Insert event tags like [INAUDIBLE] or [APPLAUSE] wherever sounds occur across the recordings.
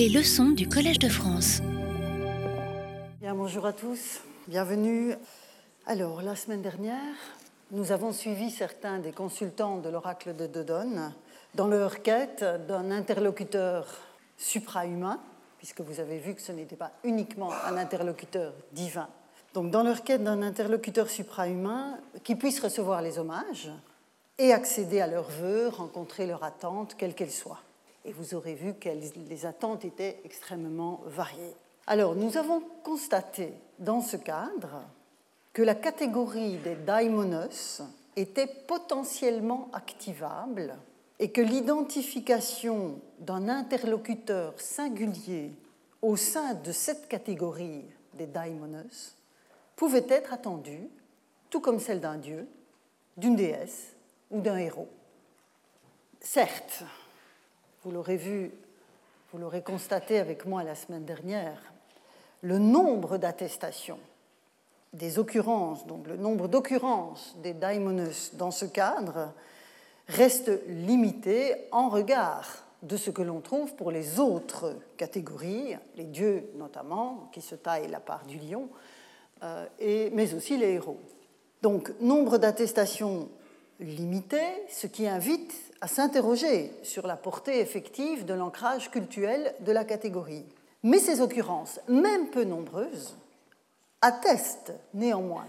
Les leçons du Collège de France. Bien, bonjour à tous, bienvenue. Alors, la semaine dernière, nous avons suivi certains des consultants de l'oracle de Dodone dans leur quête d'un interlocuteur suprahumain, puisque vous avez vu que ce n'était pas uniquement un interlocuteur divin. Donc, dans leur quête d'un interlocuteur suprahumain qui puisse recevoir les hommages et accéder à leurs vœux, rencontrer leurs attentes, quelles qu'elles soient. Et vous aurez vu que les attentes étaient extrêmement variées. Alors, nous avons constaté dans ce cadre que la catégorie des daimonos était potentiellement activable et que l'identification d'un interlocuteur singulier au sein de cette catégorie des daimonos pouvait être attendue, tout comme celle d'un dieu, d'une déesse ou d'un héros. Certes, vous l'aurez vu, vous l'aurez constaté avec moi la semaine dernière, le nombre d'attestations, des occurrences, donc le nombre d'occurrences des daimonos dans ce cadre reste limité en regard de ce que l'on trouve pour les autres catégories, les dieux notamment, qui se taillent la part du lion, euh, mais aussi les héros. Donc, nombre d'attestations limité, ce qui invite à s'interroger sur la portée effective de l'ancrage cultuel de la catégorie. Mais ces occurrences, même peu nombreuses, attestent néanmoins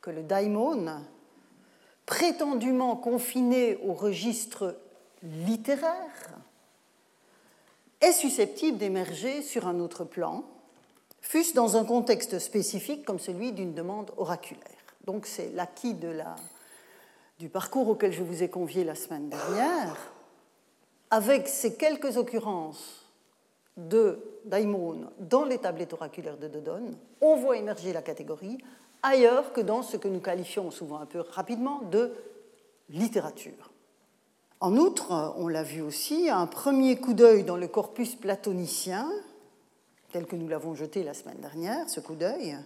que le daimon, prétendument confiné au registre littéraire, est susceptible d'émerger sur un autre plan, fût-ce dans un contexte spécifique comme celui d'une demande oraculaire. Donc c'est l'acquis de la du parcours auquel je vous ai convié la semaine dernière, avec ces quelques occurrences de daimon dans les tablettes oraculaires de Dodone, on voit émerger la catégorie ailleurs que dans ce que nous qualifions souvent un peu rapidement de littérature. En outre, on l'a vu aussi, un premier coup d'œil dans le corpus platonicien, tel que nous l'avons jeté la semaine dernière, ce coup d'œil,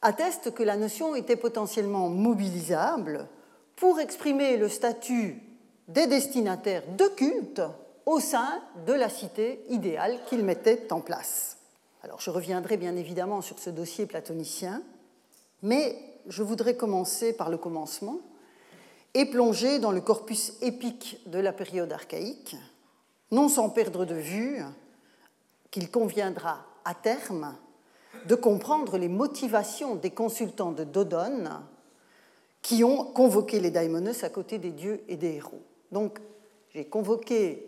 atteste que la notion était potentiellement mobilisable pour exprimer le statut des destinataires de culte au sein de la cité idéale qu'il mettait en place. Alors je reviendrai bien évidemment sur ce dossier platonicien, mais je voudrais commencer par le commencement et plonger dans le corpus épique de la période archaïque, non sans perdre de vue qu'il conviendra à terme de comprendre les motivations des consultants de Dodone qui ont convoqué les daimonos à côté des dieux et des héros. Donc, j'ai convoqué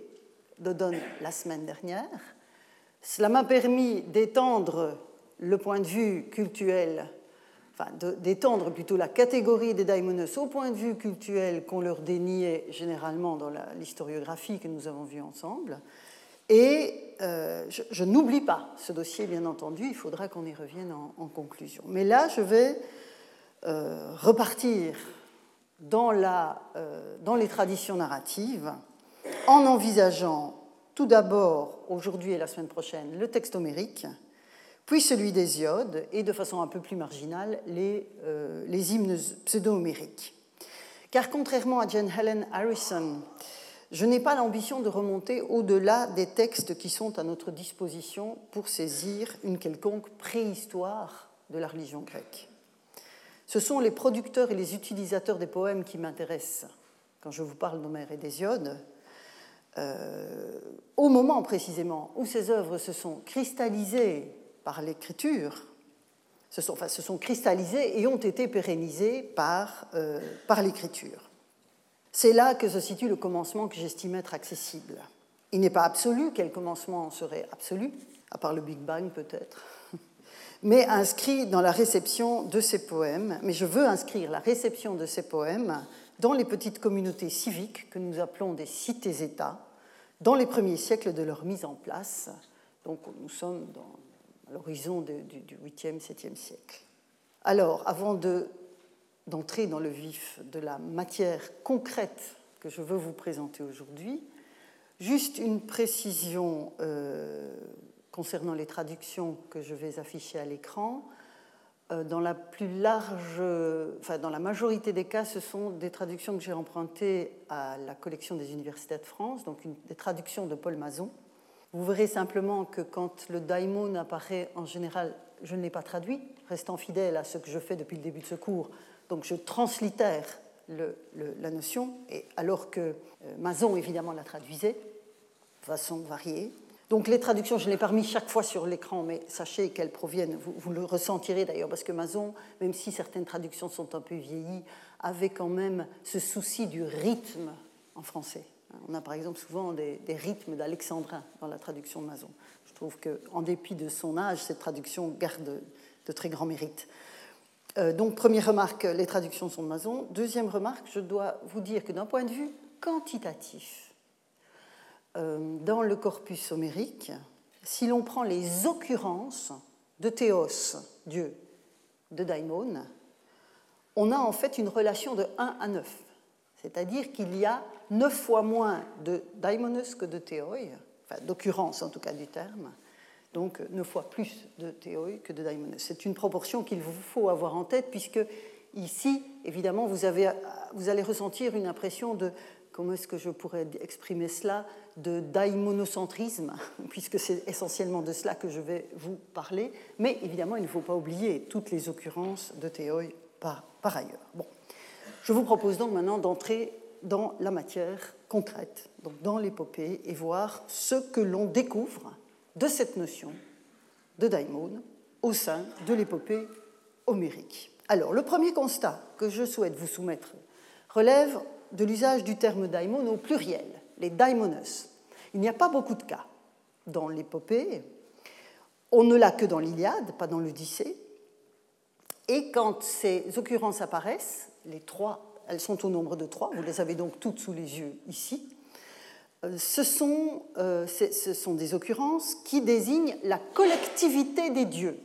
Dodon la semaine dernière. Cela m'a permis d'étendre le point de vue cultuel, enfin d'étendre plutôt la catégorie des daimonos au point de vue cultuel qu'on leur déniait généralement dans l'historiographie que nous avons vue ensemble. Et euh, je, n'oublie pas ce dossier, bien entendu, il faudra qu'on y revienne en conclusion. Mais là, je vais euh, repartir euh, dans les traditions narratives en envisageant tout d'abord, aujourd'hui et la semaine prochaine, le texte homérique, puis celui d'Hésiode, et de façon un peu plus marginale, les, euh, les hymnes pseudo-homériques. Car contrairement à Jane Helen Harrison, je n'ai pas l'ambition de remonter au-delà des textes qui sont à notre disposition pour saisir une quelconque préhistoire de la religion grecque. Ce sont les producteurs et les utilisateurs des poèmes qui m'intéressent quand je vous parle d'Homère et d'Hésiode. Euh, au moment précisément où ces œuvres se sont cristallisées par l'écriture, se sont, enfin, se sont cristallisées et ont été pérennisées par, euh, par l'écriture. C'est là que se situe le commencement que j'estime être accessible. Il n'est pas absolu, quel commencement serait absolu, à part le Big Bang peut-être mais inscrit dans la réception de ces poèmes. Mais je veux inscrire la réception de ces poèmes dans les petites communautés civiques que nous appelons des cités-États, dans les premiers siècles de leur mise en place. Donc nous sommes dans, l'horizon du 8e, 7e siècle. Alors, avant d'entrer dans le vif de la matière concrète que je veux vous présenter aujourd'hui, juste une précision euh, concernant les traductions que je vais afficher à l'écran. Euh, dans la plus large, enfin dans la majorité des cas, ce sont des traductions que j'ai empruntées à la collection des universités de France, donc des traductions de Paul Mazon. Vous verrez simplement que quand le daimon apparaît, en général, je ne l'ai pas traduit, restant fidèle à ce que je fais depuis le début de ce cours. Donc je translitère la notion, et alors que euh, Mazon, évidemment, la traduisait de façon variée. Donc les traductions, je ne l'ai pas chaque fois sur l'écran, mais sachez qu'elles proviennent, vous, le ressentirez d'ailleurs, parce que Mazon, même si certaines traductions sont un peu vieillies, avait quand même ce souci du rythme en français. On a par exemple souvent des, rythmes d'alexandrin dans la traduction de Mazon. Je trouve qu'en dépit de son âge, cette traduction garde de très grands mérites. Euh, donc, première remarque, les traductions sont de Mazon. Deuxième remarque, je dois vous dire que d'un point de vue quantitatif, dans le corpus homérique, si l'on prend les occurrences de Théos, Dieu, de Daimon, on a en fait une relation de 1 à 9. C'est-à-dire qu'il y a 9 fois moins de Daimonus que de Théoi, enfin d'occurrence en tout cas du terme, donc 9 fois plus de Théoi que de Daimonus. C'est une proportion qu'il vous faut avoir en tête, puisque ici, évidemment, vous allez ressentir une impression de comment est-ce que je pourrais exprimer cela de daimonoscentrisme, [LAUGHS] puisque c'est essentiellement de cela que je vais vous parler. Mais évidemment, il ne faut pas oublier toutes les occurrences de Théoi par, ailleurs. Je vous propose donc maintenant d'entrer dans la matière concrète, donc dans l'épopée, et voir ce que l'on découvre de cette notion de daimon au sein de l'épopée homérique. Alors, le premier constat que je souhaite vous soumettre relève de l'usage du terme daimon au pluriel, les daimonos. Il n'y a pas beaucoup de cas dans l'épopée. On ne l'a que dans l'Iliade, pas dans l'Odyssée. Et quand ces occurrences apparaissent, les trois, elles sont au nombre de trois, vous les avez donc toutes sous les yeux ici, euh, ce sont, euh, ce sont des occurrences qui désignent la collectivité des dieux,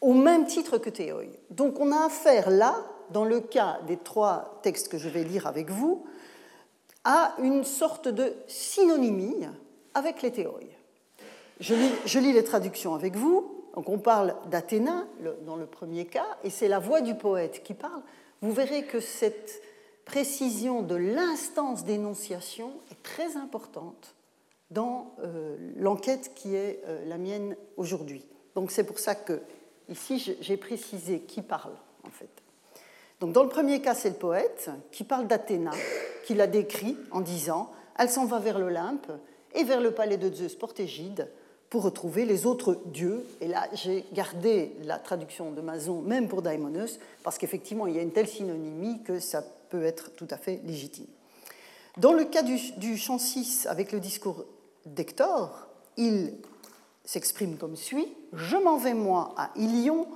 au même titre que Théoi. Donc on a affaire là dans le cas des trois textes que je vais lire avec vous, à une sorte de synonymie avec les théories. Je lis, les traductions avec vous. Donc on parle d'Athéna dans le premier cas, et c'est la voix du poète qui parle. Vous verrez que cette précision de l'instance d'énonciation est très importante dans euh, l'enquête qui est euh, la mienne aujourd'hui. Donc c'est pour ça que ici j'ai précisé qui parle en fait. Dans le premier cas, c'est le poète qui parle d'Athéna, qui la décrit en disant Elle s'en va vers l'Olympe et vers le palais de Zeus portégide pour retrouver les autres dieux. Et là, j'ai gardé la traduction de Mazon, même pour Daimonos, parce qu'effectivement, il y a une telle synonymie que ça peut être tout à fait légitime. Dans le cas du, du chant 6, avec le discours d'Hector, il s'exprime comme suit Je m'en vais, moi, à Ilion,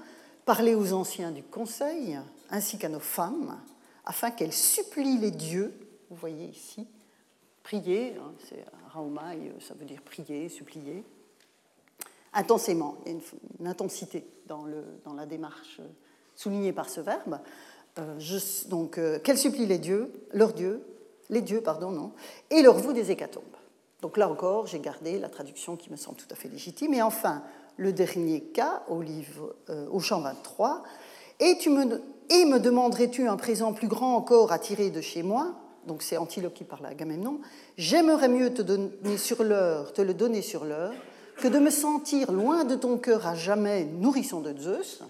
parler aux anciens du conseil, ainsi qu'à nos femmes, afin qu'elles supplient les dieux, vous voyez ici, prier, hein, c'est raumai, ça veut dire prier, supplier, intensément, il y a une, intensité dans, le, dans, la démarche soulignée par ce verbe. Euh, donc, euh, qu'elles supplient les dieux, leurs dieux, les dieux, pardon, non, et leur vous des hécatombes. Donc là encore, j'ai gardé la traduction qui me semble tout à fait légitime. Et enfin, le dernier cas, au, livre, euh, au champ 23, et tu me, et me demanderais-tu un présent plus grand encore à tirer de chez moi? Donc c'est Antilope qui parle à Agamemnon. J'aimerais mieux te, donner sur l'heure, te le donner sur l'heure que de me sentir loin de ton cœur à jamais nourrisson de Zeus.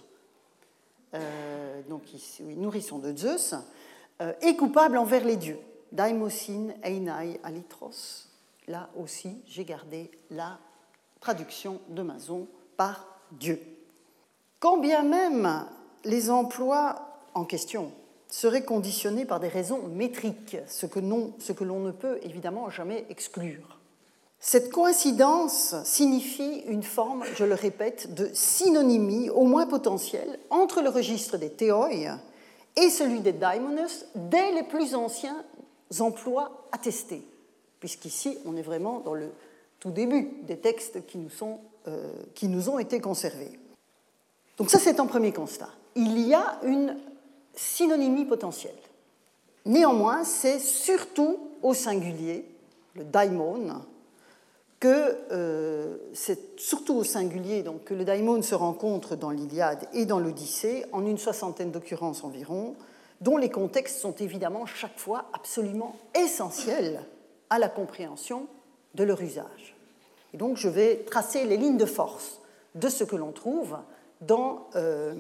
Euh, donc ici, oui, nourrisson de Zeus, euh, et coupable envers les dieux. Daimosin einai alitros. Là aussi, j'ai gardé la traduction de Mazon par Dieu. Quand bien même les emplois en question serait conditionné par des raisons métriques, ce que, l'on ne peut évidemment jamais exclure. Cette coïncidence signifie une forme, je le répète, de synonymie au moins potentielle entre le registre des théoi et celui des daimonos dès les plus anciens emplois attestés, puisqu'ici on est vraiment dans le tout début des textes qui nous, sont, euh, qui nous ont été conservés. Donc ça c'est un premier constat. Il y a une synonymie potentielle. Néanmoins, c'est surtout au singulier, le daimon, que euh, c'est surtout au singulier donc, que le daimon se rencontre dans l'Iliade et dans l'Odyssée, en une soixantaine d'occurrences environ, dont les contextes sont évidemment chaque fois absolument essentiels à la compréhension de leur usage. Et donc je vais tracer les lignes de force de ce que l'on trouve dans, euh,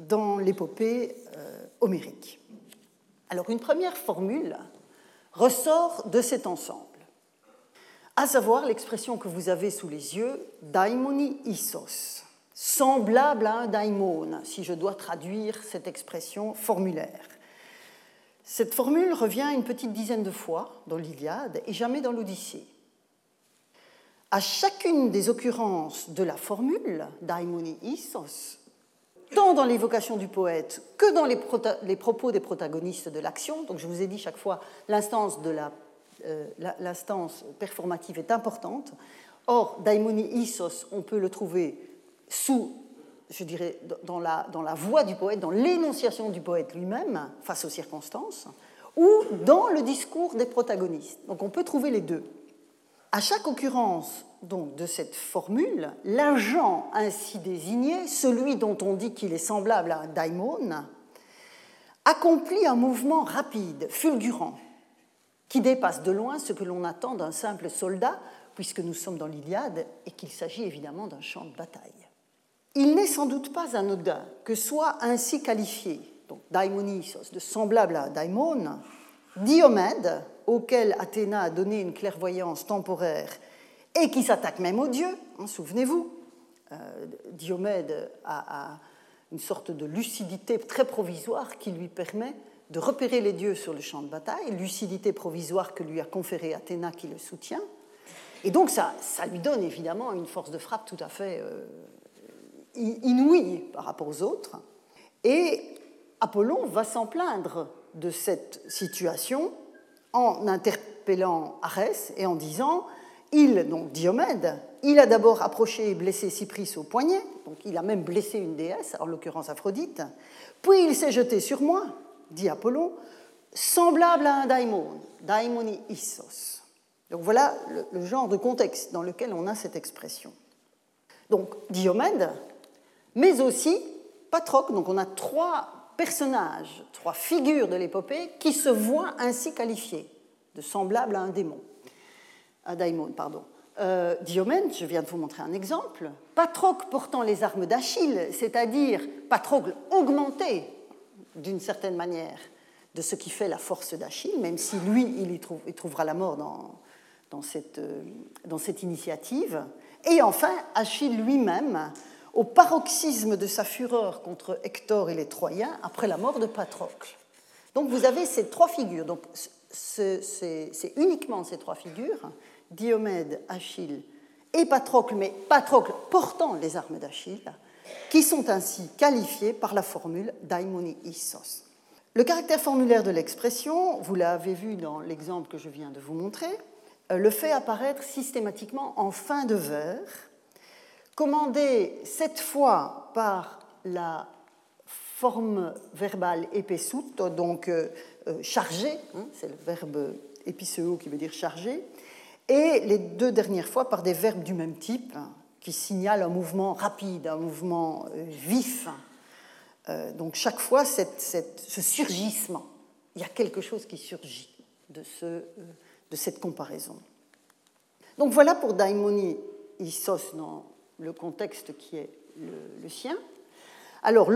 dans l'épopée homérique. Alors une première formule ressort de cet ensemble, à savoir l'expression que vous avez sous les yeux, daimoni isos, semblable à un daimon, si je dois traduire cette expression formulaire. Cette formule revient une petite dizaine de fois dans l'Iliade et jamais dans l'Odyssée. À chacune des occurrences de la formule, daimoni isos, tant dans l'évocation du poète que dans les, propos des protagonistes de l'action, donc je vous ai dit chaque fois, l'instance euh, performative est importante. Or, daimoni isos, on peut le trouver sous je dirais, dans la voix du poète, dans l'énonciation du poète lui-même face aux circonstances, ou dans le discours des protagonistes. Donc on peut trouver les deux. À chaque occurrence donc, de cette formule, l'agent ainsi désigné, celui dont on dit qu'il est semblable à un daimon, accomplit un mouvement rapide, fulgurant, qui dépasse de loin ce que l'on attend d'un simple soldat, puisque nous sommes dans l'Iliade et qu'il s'agit évidemment d'un champ de bataille. Il n'est sans doute pas anodin que soit ainsi qualifié, donc daimonisos, de semblable à daimon, Diomède, auquel Athéna a donné une clairvoyance temporaire et qui s'attaque même aux dieux, hein, souvenez-vous, euh, Diomède a, une sorte de lucidité très provisoire qui lui permet de repérer les dieux sur le champ de bataille, lucidité provisoire que lui a conférée Athéna qui le soutient. Et donc ça, ça lui donne évidemment une force de frappe tout à fait euh, inouïe par rapport aux autres. Et Apollon va s'en plaindre de cette situation en interpellant Arès et en disant il, donc Diomède, il a d'abord approché et blessé Cypris au poignet, donc il a même blessé une déesse, en l'occurrence Aphrodite, puis il s'est jeté sur moi, dit Apollon, semblable à un daimon, daimoni issos. Donc voilà le, le genre de contexte dans lequel on a cette expression. Donc Diomède mais aussi Patrocle. Donc on a trois personnages, trois figures de l'épopée qui se voient ainsi qualifiés de semblables à un démon, un daimon, pardon. Euh, Diomède, je viens de vous montrer un exemple, Patrocle portant les armes d'Achille, c'est-à-dire Patrocle augmenté d'une certaine manière de ce qui fait la force d'Achille, même si lui, il, y trouvera la mort euh, dans cette initiative. Et enfin, Achille lui-même, au paroxysme de sa fureur contre Hector et les Troyens après la mort de Patrocle. Donc vous avez ces trois figures. Donc c'est uniquement ces trois figures, Diomède, Achille et Patrocle, mais Patrocle portant les armes d'Achille, qui sont ainsi qualifiés par la formule daimoni issos. Le caractère formulaire de l'expression, vous l'avez vu dans l'exemple que je viens de vous montrer, euh, le fait apparaître systématiquement en fin de vers commandé cette fois par la forme verbale épessout, donc euh, euh, chargé, hein, c'est le verbe épicéo qui veut dire chargé, et les deux dernières fois par des verbes du même type, hein, qui signalent un mouvement rapide, un mouvement euh, vif. donc chaque fois, ce surgissement, il y a quelque chose qui surgit de, ce, de cette comparaison. Donc voilà pour Daimoni Isos dans le contexte qui est le, sien. Alors,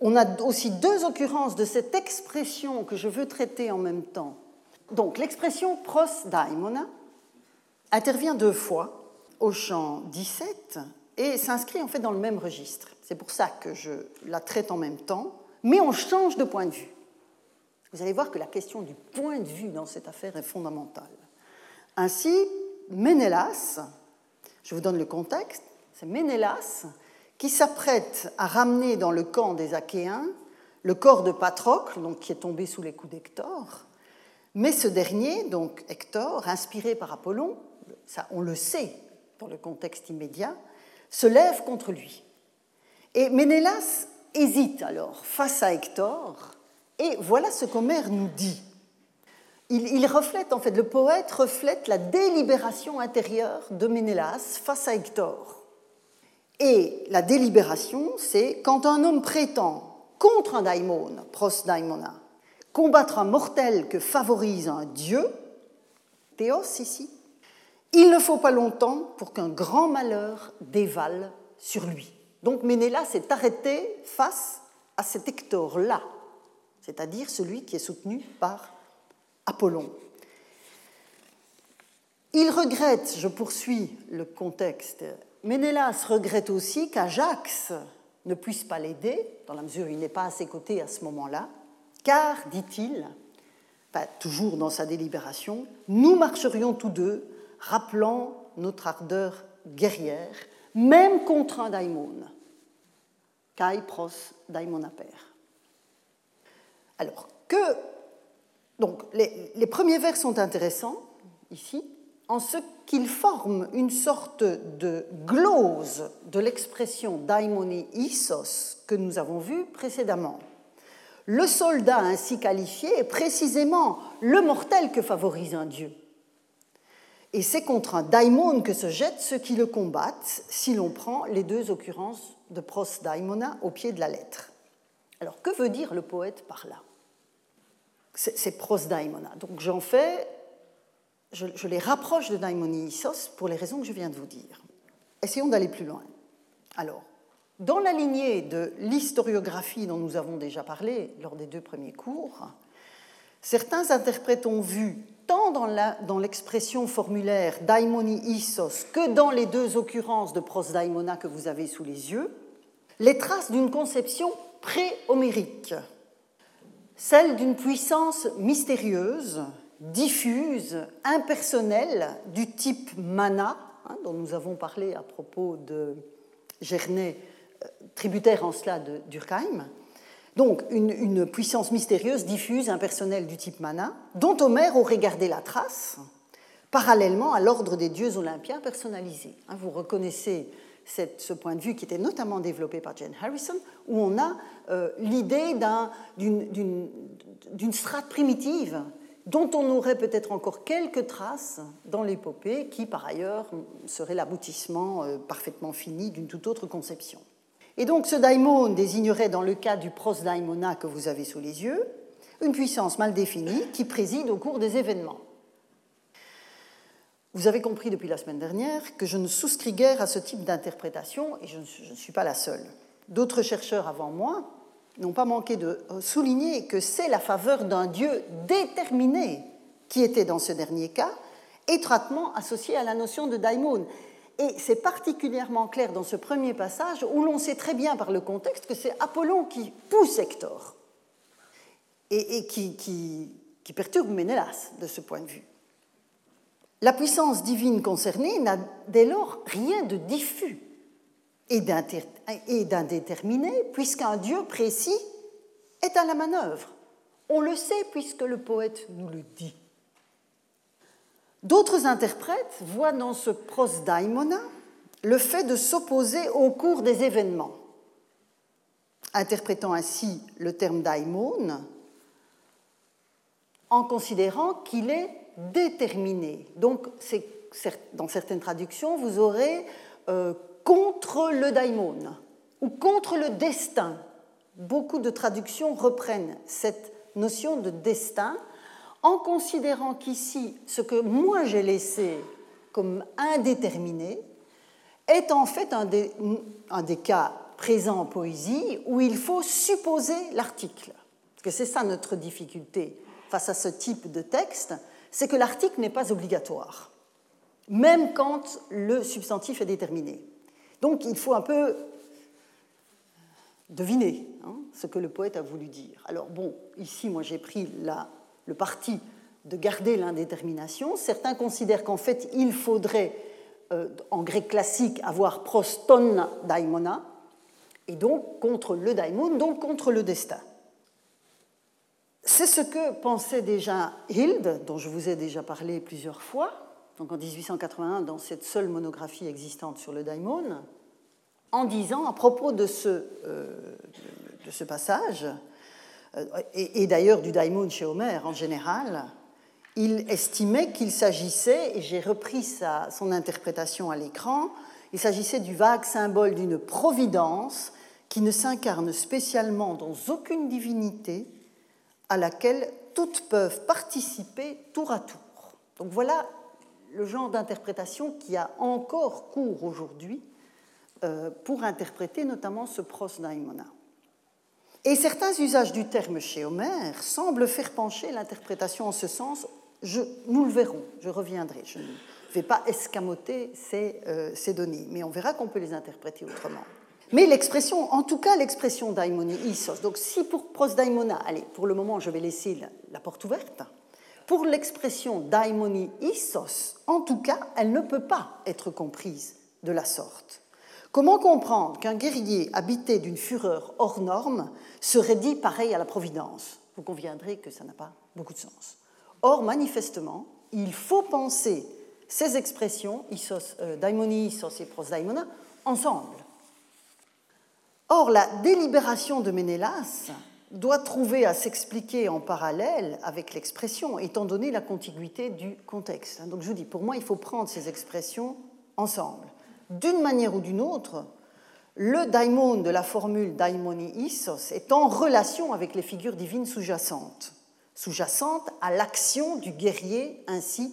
on a aussi deux occurrences de cette expression que je veux traiter en même temps. Donc, l'expression pros daimona intervient deux fois au chant 17 et s'inscrit en fait dans le même registre. C'est pour ça que je la traite en même temps, mais on change de point de vue. Vous allez voir que la question du point de vue dans cette affaire est fondamentale. Ainsi, Ménélas, je vous donne le contexte. C'est Ménélas qui s'apprête à ramener dans le camp des Achéens le corps de Patrocle, donc qui est tombé sous les coups d'Hector. Mais ce dernier, donc Hector, inspiré par Apollon, ça on le sait dans le contexte immédiat, se lève contre lui. Et Ménélas hésite alors face à Hector, et voilà ce qu'Homère nous dit il, reflète, en fait, le poète reflète la délibération intérieure de Ménélas face à Hector. Et la délibération, c'est quand un homme prétend contre un daimon, pros daimona, combattre un mortel que favorise un dieu, théos ici, Il ne faut pas longtemps pour qu'un grand malheur dévale sur lui. Donc Ménélas s'est arrêté face à cet Hector-là, c'est-à-dire celui qui est soutenu par Apollon. Il regrette, je poursuis le contexte, Ménélas regrette aussi qu'Ajax ne puisse pas l'aider, dans la mesure où il n'est pas à ses côtés à ce moment-là, car, dit-il, toujours dans sa délibération, nous marcherions tous deux, rappelant notre ardeur guerrière, même contre un daimon. Kai pros daimonaper. Alors, que. Donc, les, premiers vers sont intéressants, ici, en ce qu'ils forment une sorte de glose de l'expression daimoni isos que nous avons vue précédemment. Le soldat ainsi qualifié est précisément le mortel que favorise un dieu. Et c'est contre un daimon que se jettent ceux qui le combattent, si l'on prend les deux occurrences de pros daimona au pied de la lettre. Alors, que veut dire le poète par là? C'est pros daimona. Donc, j'en fais, je, les rapproche de daimonisos pour les raisons que je viens de vous dire. Essayons d'aller plus loin. Alors, dans la lignée de l'historiographie dont nous avons déjà parlé lors des deux premiers cours, certains interprètes ont vu, tant dans l'expression formulaire daimoni isos que dans les deux occurrences de prosdaimona que vous avez sous les yeux, les traces d'une conception pré-homérique, celle d'une puissance mystérieuse, diffuse, impersonnelle, du type mana, hein, dont nous avons parlé à propos de Gernet tributaire en cela de Durkheim. Donc une, puissance mystérieuse, diffuse, impersonnelle du type mana, dont Homère aurait gardé la trace, parallèlement à l'ordre des dieux olympiens personnalisés. Hein, vous reconnaissez ce point de vue qui était notamment développé par Jane Harrison, où on a euh, l'idée d'une strate primitive dont on aurait peut-être encore quelques traces dans l'épopée, qui par ailleurs serait l'aboutissement euh, parfaitement fini d'une toute autre conception. Et donc ce daimon désignerait dans le cas du prosdaimona que vous avez sous les yeux une puissance mal définie qui préside au cours des événements. Vous avez compris depuis la semaine dernière que je ne souscris guère à ce type d'interprétation et je ne suis pas la seule. D'autres chercheurs avant moi n'ont pas manqué de souligner que c'est la faveur d'un Dieu déterminé qui était dans ce dernier cas, étroitement associé à la notion de daimon. Et c'est particulièrement clair dans ce premier passage où l'on sait très bien par le contexte que c'est Apollon qui pousse Hector et, qui, qui, perturbe Ménélas de ce point de vue. La puissance divine concernée n'a dès lors rien de diffus et d'indéterminé, puisqu'un Dieu précis est à la manœuvre. On le sait puisque le poète nous le dit. D'autres interprètes voient dans ce prosdaimona le fait de s'opposer au cours des événements, interprétant ainsi le terme daimon en considérant qu'il est déterminé. Donc, dans certaines traductions, vous aurez euh, contre le daimon ou contre le destin. Beaucoup de traductions reprennent cette notion de destin en considérant qu'ici, ce que moi j'ai laissé comme indéterminé est en fait un des, un des cas présents en poésie où il faut supposer l'article. Parce que c'est ça notre difficulté face à ce type de texte, c'est que l'article n'est pas obligatoire, même quand le substantif est déterminé. Donc il faut un peu deviner hein, ce que le poète a voulu dire. Alors bon, ici, moi j'ai pris le parti de garder l'indétermination. Certains considèrent qu'en fait, il faudrait, euh, en grec classique, avoir proston daimona, et donc contre le daimon, donc contre le destin. C'est ce que pensait déjà Hilde, dont je vous ai déjà parlé plusieurs fois, donc en 1881 dans cette seule monographie existante sur le daimon, en disant à propos de ce, euh, passage, euh, et, d'ailleurs du daimon chez Homère en général, il estimait qu'il s'agissait, et j'ai repris son interprétation à l'écran, il s'agissait du vague symbole d'une providence qui ne s'incarne spécialement dans aucune divinité à laquelle toutes peuvent participer tour à tour. Donc voilà le genre d'interprétation qui a encore cours aujourd'hui euh, pour interpréter notamment ce pros daimona. Et certains usages du terme chez Homère semblent faire pencher l'interprétation en ce sens. Nous le verrons, je reviendrai. Je ne vais pas escamoter ces, euh, ces données, mais on verra qu'on peut les interpréter autrement. Mais l'expression, en tout cas l'expression daimoni isos, donc si pour prosdaimona, allez, pour le moment je vais laisser la, porte ouverte, pour l'expression daimoni isos, en tout cas, elle ne peut pas être comprise de la sorte. Comment comprendre qu'un guerrier habité d'une fureur hors norme serait dit pareil à la Providence? Vous conviendrez que ça n'a pas beaucoup de sens. Or, manifestement, il faut penser ces expressions, isos, euh, daimoni isos et prosdaimona, ensemble. Or, la délibération de Ménélas doit trouver à s'expliquer en parallèle avec l'expression, étant donné la contiguïté du contexte. Donc je vous dis, pour moi, il faut prendre ces expressions ensemble. D'une manière ou d'une autre, le daimon de la formule daimoni isos est en relation avec les figures divines sous-jacentes, sous-jacentes à l'action du guerrier ainsi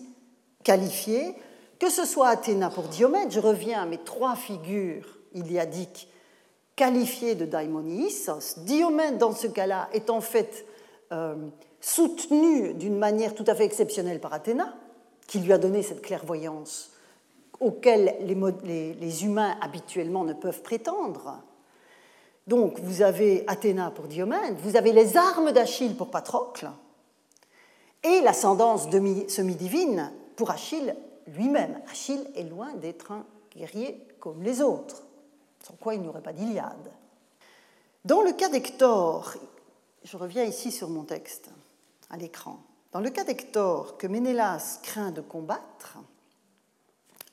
qualifié, que ce soit Athéna pour Diomède, je reviens à mes trois figures iliadiques qualifié de daimonisos. Diomède, dans ce cas-là, est en fait euh, soutenu d'une manière tout à fait exceptionnelle par Athéna, qui lui a donné cette clairvoyance auquel les, les, humains habituellement ne peuvent prétendre. Donc vous avez Athéna pour Diomède, vous avez les armes d'Achille pour Patrocle, et l'ascendance semi-divine pour Achille lui-même. Achille est loin d'être un guerrier comme les autres sans quoi il n'y aurait pas d'Iliade. Dans le cas d'Hector, je reviens ici sur mon texte à l'écran, dans le cas d'Hector que Ménélas craint de combattre,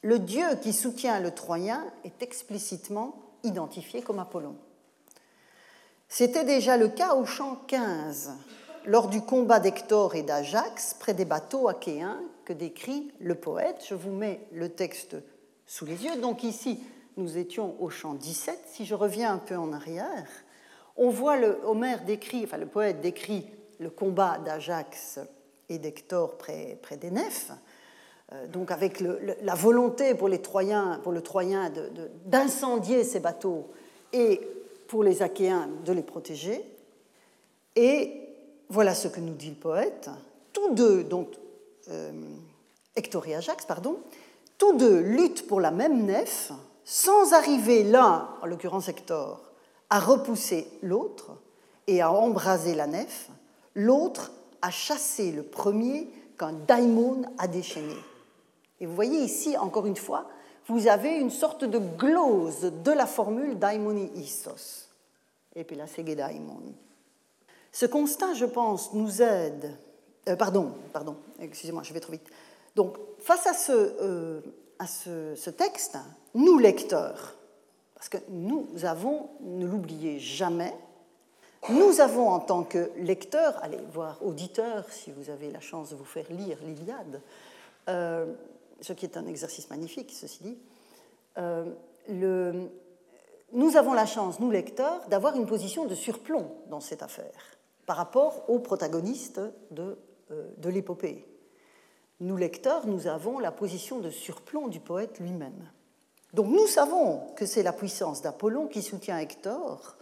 le dieu qui soutient le Troyen est explicitement identifié comme Apollon. C'était déjà le cas au champ 15, lors du combat d'Hector et d'Ajax près des bateaux achéens que décrit le poète. Je vous mets le texte sous les yeux. Donc ici, nous étions au champ 17, si je reviens un peu en arrière, on voit le décrit, enfin le poète décrit le combat d'Ajax et d'Hector près, près des Nefs, euh, donc avec la volonté pour, les Troyens, pour le Troyen d'incendier ces bateaux et pour les Achéens de les protéger. Et voilà ce que nous dit le poète. Tous deux, donc euh, Hector et Ajax, pardon, tous deux luttent pour la même nef, sans arriver l'un, en l'occurrence Hector, à repousser l'autre et à embraser la nef, l'autre a chassé le premier qu'un daimon a déchaîné. Et vous voyez ici, encore une fois, vous avez une sorte de glose de la formule daimoni istos. Et puis là, c'est daimon. Ce constat, je pense, nous aide. Euh, pardon, pardon, excusez-moi, je vais trop vite. Donc, face à ce, euh, à ce, texte, nous lecteurs, parce que nous avons, ne l'oubliez jamais, nous avons en tant que lecteurs, allez voir auditeurs si vous avez la chance de vous faire lire l'Iliade, euh, ce qui est un exercice magnifique, ceci dit, euh, nous avons la chance, nous lecteurs, d'avoir une position de surplomb dans cette affaire par rapport aux protagonistes de, euh, de l'épopée nous lecteurs, nous avons la position de surplomb du poète lui-même. Donc nous savons que c'est la puissance d'Apollon qui soutient Hector,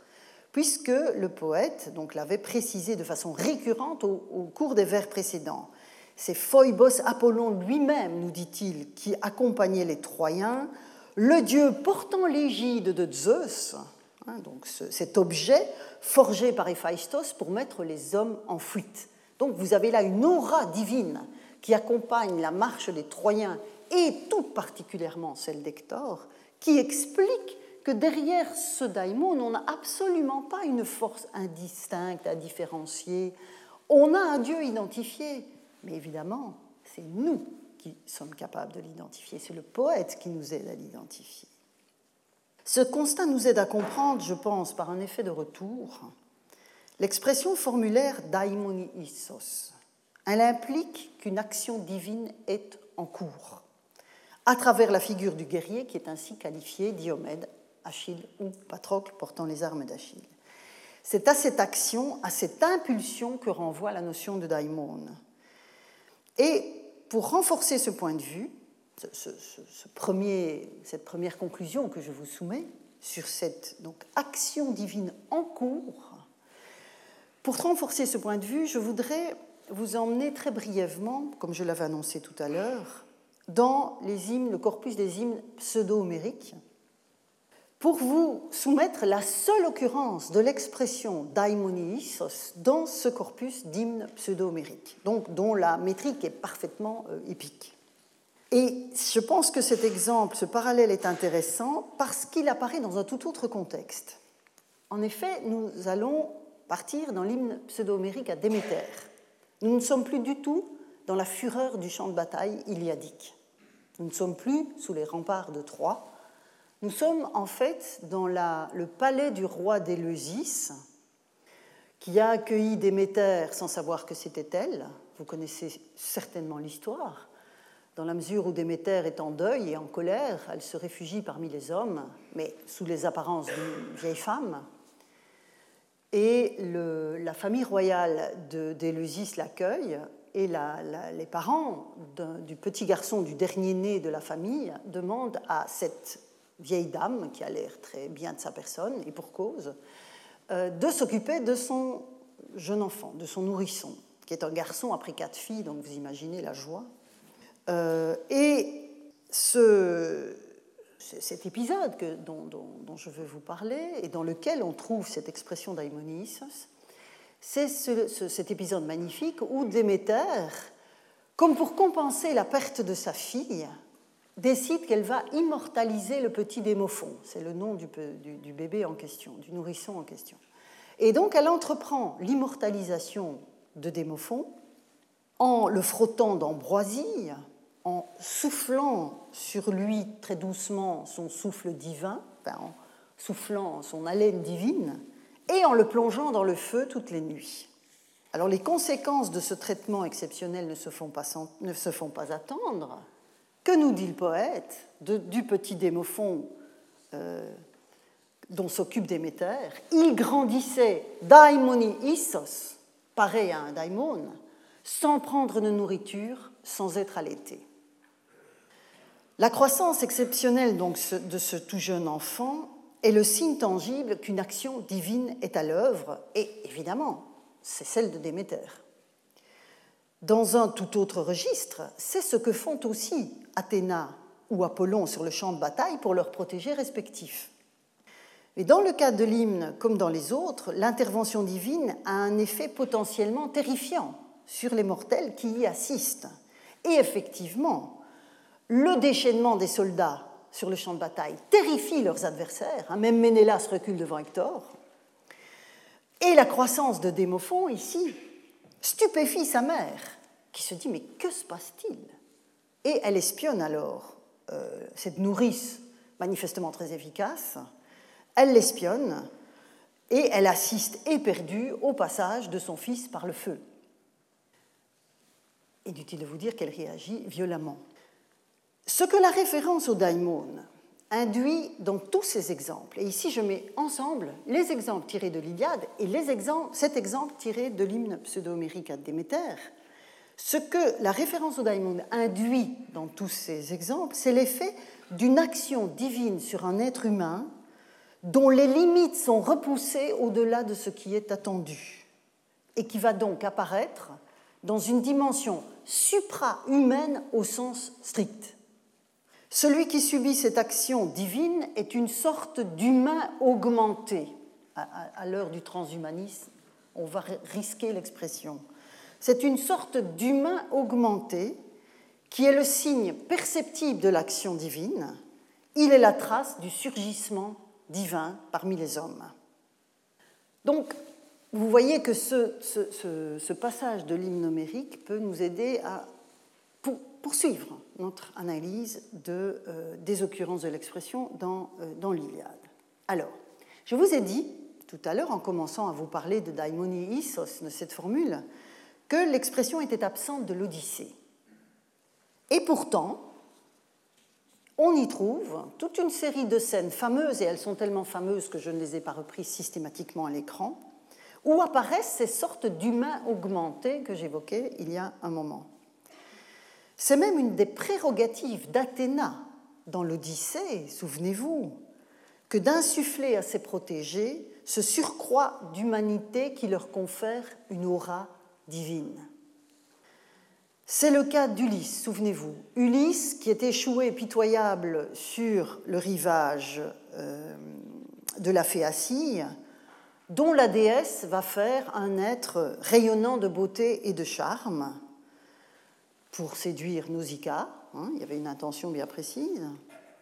puisque le poète donc l'avait précisé de façon récurrente au, cours des vers précédents. C'est Phoebos Apollon lui-même, nous dit-il, qui accompagnait les Troyens, le dieu portant l'égide de Zeus, hein, donc cet objet forgé par Héphaïstos pour mettre les hommes en fuite. Donc vous avez là une aura divine qui accompagne la marche des Troyens et tout particulièrement celle d'Hector, qui explique que derrière ce daimon, on n'a absolument pas une force indistincte à différencier. On a un Dieu identifié, mais évidemment, c'est nous qui sommes capables de l'identifier, c'est le poète qui nous aide à l'identifier. Ce constat nous aide à comprendre, je pense, par un effet de retour, l'expression formulaire daimoni isos, elle implique qu'une action divine est en cours, à travers la figure du guerrier qui est ainsi qualifié Diomède, Achille ou Patrocle portant les armes d'Achille. C'est à cette action, à cette impulsion que renvoie la notion de daimon. Et pour renforcer ce point de vue, cette première conclusion que je vous soumets sur cette donc, action divine en cours, pour renforcer ce point de vue, je voudrais vous emmener très brièvement, comme je l'avais annoncé tout à l'heure, dans les hymnes, le corpus des hymnes pseudo-homériques, pour vous soumettre la seule occurrence de l'expression daimonisos dans ce corpus d'hymnes pseudo-homériques, donc dont la métrique est parfaitement euh, épique. Et je pense que cet exemple, ce parallèle est intéressant parce qu'il apparaît dans un tout autre contexte. En effet, nous allons partir dans l'hymne pseudo-homérique à Déméter. Nous ne sommes plus du tout dans la fureur du champ de bataille iliadique. Nous ne sommes plus sous les remparts de Troie. Nous sommes en fait dans le palais du roi d'Éleusis, qui a accueilli Déméter sans savoir que c'était elle. Vous connaissez certainement l'histoire. Dans la mesure où Déméter est en deuil et en colère, elle se réfugie parmi les hommes, mais sous les apparences d'une vieille femme. Et la famille royale d'Éleusis l'accueille, et les parents du petit garçon, du dernier né de la famille, demandent à cette vieille dame, qui a l'air très bien de sa personne, et pour cause, euh, de s'occuper de son jeune enfant, de son nourrisson, qui est un garçon après quatre filles, donc vous imaginez la joie. Euh, et ce, cet épisode que, dont, je veux vous parler et dans lequel on trouve cette expression daimonisos, c'est cet épisode magnifique où Déméter, comme pour compenser la perte de sa fille, décide qu'elle va immortaliser le petit Démophon. C'est le nom du, du, bébé en question, du nourrisson en question. Et donc elle entreprend l'immortalisation de Démophon en le frottant d'ambroisie, en soufflant sur lui très doucement son souffle divin, en soufflant son haleine divine, et en le plongeant dans le feu toutes les nuits. Alors les conséquences de ce traitement exceptionnel ne se font pas, ne se font pas attendre. Que nous dit le poète du petit démophon euh, dont s'occupe Déméter? Il grandissait daimoni issos, pareil à un daimon, sans prendre de nourriture, sans être allaité. La croissance exceptionnelle donc de ce tout jeune enfant est le signe tangible qu'une action divine est à l'œuvre, et évidemment, c'est celle de Déméter. Dans un tout autre registre, c'est ce que font aussi Athéna ou Apollon sur le champ de bataille pour leurs protégés respectifs. Et dans le cas de l'hymne, comme dans les autres, l'intervention divine a un effet potentiellement terrifiant sur les mortels qui y assistent. Et effectivement, le déchaînement des soldats sur le champ de bataille terrifie leurs adversaires, hein, même Ménélas recule devant Hector, et la croissance de Démophon ici stupéfie sa mère, qui se dit mais que se passe-t-il? Et elle espionne alors euh, cette nourrice manifestement très efficace, elle l'espionne et elle assiste éperdue au passage de son fils par le feu. Inutile de vous dire qu'elle réagit violemment? Ce que la référence au daimon induit dans tous ces exemples, et ici je mets ensemble les exemples tirés de l'Iliade et cet exemple tiré de l'hymne pseudo-homérique à Déméter, ce que la référence au daimon induit dans tous ces exemples, c'est l'effet d'une action divine sur un être humain dont les limites sont repoussées au-delà de ce qui est attendu, et qui va donc apparaître dans une dimension supra-humaine au sens strict. Celui qui subit cette action divine est une sorte d'humain augmenté. À, l'heure du transhumanisme, on va risquer l'expression. C'est une sorte d'humain augmenté qui est le signe perceptible de l'action divine. Il est la trace du surgissement divin parmi les hommes. Donc, vous voyez que ce, passage de l'hymne numérique peut nous aider à poursuivre notre analyse euh, des occurrences de l'expression dans, euh, dans l'Iliade. Alors, je vous ai dit tout à l'heure, en commençant à vous parler de daimoni isos, de cette formule, que l'expression était absente de l'Odyssée. Et pourtant, on y trouve toute une série de scènes fameuses, et elles sont tellement fameuses que je ne les ai pas reprises systématiquement à l'écran, où apparaissent ces sortes d'humains augmentés que j'évoquais il y a un moment. C'est même une des prérogatives d'Athéna dans l'Odyssée, souvenez-vous, que d'insuffler à ses protégés ce surcroît d'humanité qui leur confère une aura divine. C'est le cas d'Ulysse, souvenez-vous. Ulysse, qui est échoué pitoyable sur le rivage euh, de la Phéacie, dont la déesse va faire un être rayonnant de beauté et de charme pour séduire Nausicaa. Hein, il y avait une intention bien précise.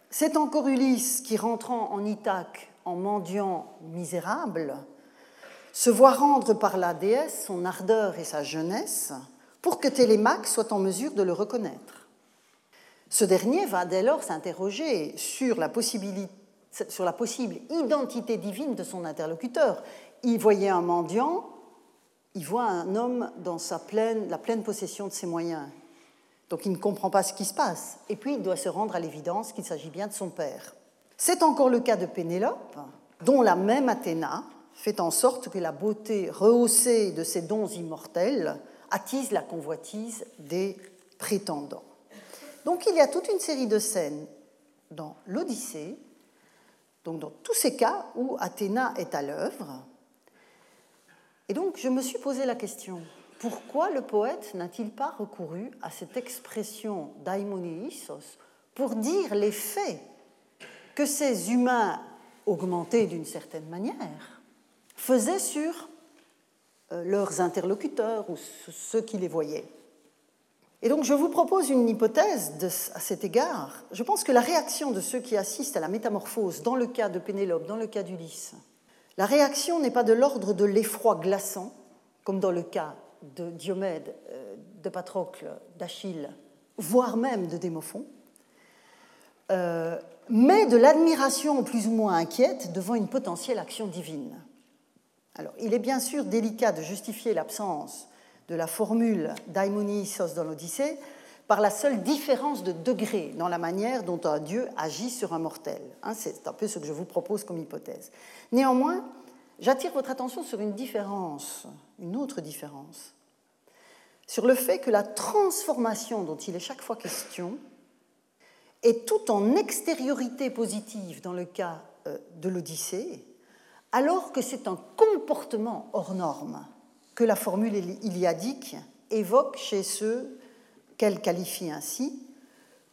C'est encore Ulysse qui, rentrant en Ithaque en mendiant misérable, se voit rendre par la déesse son ardeur et sa jeunesse pour que Télémaque soit en mesure de le reconnaître. Ce dernier va dès lors s'interroger sur la, possible identité divine de son interlocuteur. Il voyait un mendiant, il voit un homme dans sa la pleine possession de ses moyens. Donc il ne comprend pas ce qui se passe. Et puis il doit se rendre à l'évidence qu'il s'agit bien de son père. C'est encore le cas de Pénélope, dont la même Athéna fait en sorte que la beauté rehaussée de ses dons immortels attise la convoitise des prétendants. Donc il y a toute une série de scènes dans l'Odyssée, donc dans tous ces cas où Athéna est à l'œuvre. Et donc je me suis posé la question, pourquoi le poète n'a-t-il pas recouru à cette expression daimoniisos pour dire les faits que ces humains augmentés d'une certaine manière faisaient sur euh, leurs interlocuteurs ou ceux qui les voyaient? Et donc je vous propose une hypothèse à cet égard. Je pense que la réaction de ceux qui assistent à la métamorphose, dans le cas de Pénélope, dans le cas d'Ulysse, la réaction n'est pas de l'ordre de l'effroi glaçant, comme dans le cas de Diomède, euh, de Patrocle, d'Achille, voire même de Démophon, euh, mais de l'admiration plus ou moins inquiète devant une potentielle action divine. Alors, il est bien sûr délicat de justifier l'absence de la formule daimonisos dans l'Odyssée par la seule différence de degré dans la manière dont un dieu agit sur un mortel. Hein, c'est un peu ce que je vous propose comme hypothèse. Néanmoins, j'attire votre attention sur une différence, une autre différence, sur le fait que la transformation dont il est chaque fois question est tout en extériorité positive dans le cas euh, de l'Odyssée, alors que c'est un comportement hors norme que la formule iliadique évoque chez ceux qu'elle qualifie ainsi,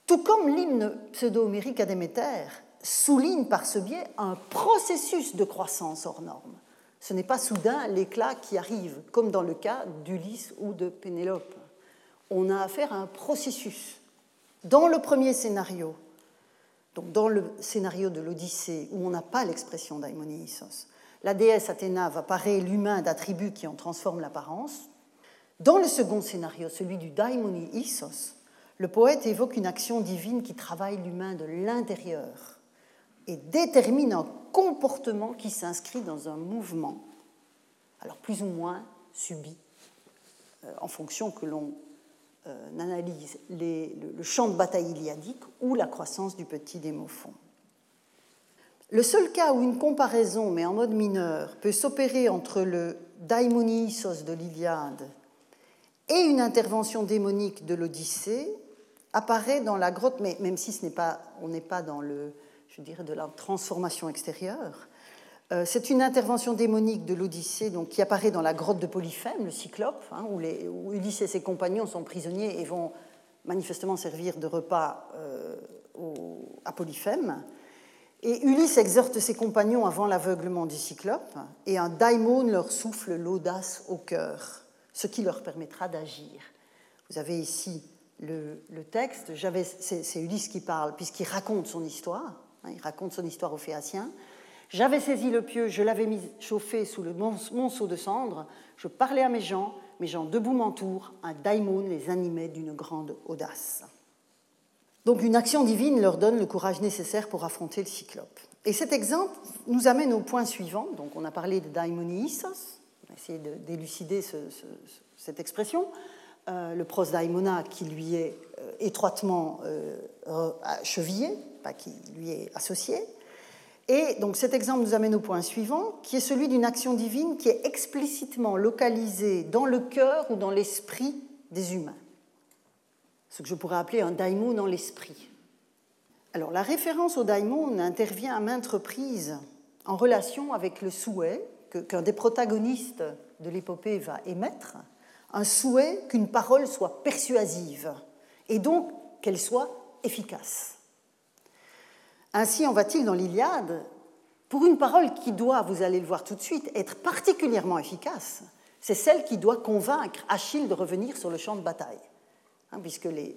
tout comme l'hymne pseudo-homérique à Déméter souligne par ce biais un processus de croissance hors norme. Ce n'est pas soudain l'éclat qui arrive, comme dans le cas d'Ulysse ou de Pénélope. On a affaire à un processus. Dans le premier scénario, donc dans le scénario de l'Odyssée, où on n'a pas l'expression daimonisos, la déesse Athéna va parer l'humain d'attributs qui en transforment l'apparence. Dans le second scénario, celui du daimoni Isos, le poète évoque une action divine qui travaille l'humain de l'intérieur et détermine un comportement qui s'inscrit dans un mouvement, alors plus ou moins subi, euh, en fonction que l'on euh, analyse le, champ de bataille iliadique ou la croissance du petit démophon. Le seul cas où une comparaison, mais en mode mineur, peut s'opérer entre le daimonisos de l'Iliade et une intervention démonique de l'Odyssée apparaît dans la grotte, mais même si ce n'est pas, on n'est pas dans le, je dirais, de la transformation extérieure. Euh, c'est une intervention démonique de l'Odyssée donc, qui apparaît dans la grotte de Polyphème, le Cyclope, hein, où, Ulysse et ses compagnons sont prisonniers et vont manifestement servir de repas euh, à Polyphème. Et Ulysse exhorte ses compagnons avant l'aveuglement du cyclope, et un daimon leur souffle l'audace au cœur, ce qui leur permettra d'agir. Vous avez ici le, texte, c'est Ulysse qui parle, puisqu'il raconte son histoire, il raconte son histoire aux Phéaciens. J'avais saisi le pieu, je l'avais mis chauffer sous le monceau de cendres, je parlais à mes gens, mes gens debout m'entourent, un daimon les animait d'une grande audace. Donc une action divine leur donne le courage nécessaire pour affronter le cyclope. Et cet exemple nous amène au point suivant. Donc on a parlé de daimoniisos, on a essayé d'élucider cette expression. Euh, le pros daimona qui lui est euh, étroitement euh, chevillé, qui lui est associé. Et donc cet exemple nous amène au point suivant, qui est celui d'une action divine qui est explicitement localisée dans le cœur ou dans l'esprit des humains. ce que je pourrais appeler un daimon dans l'esprit. Alors la référence au daimon intervient à maintes reprises en relation avec le souhait qu'un des protagonistes de l'épopée va émettre, un souhait qu'une parole soit persuasive et donc qu'elle soit efficace. Ainsi en va-t-il dans l'Iliade, pour une parole qui doit, vous allez le voir tout de suite, être particulièrement efficace, c'est celle qui doit convaincre Achille de revenir sur le champ de bataille. Hein, puisque les,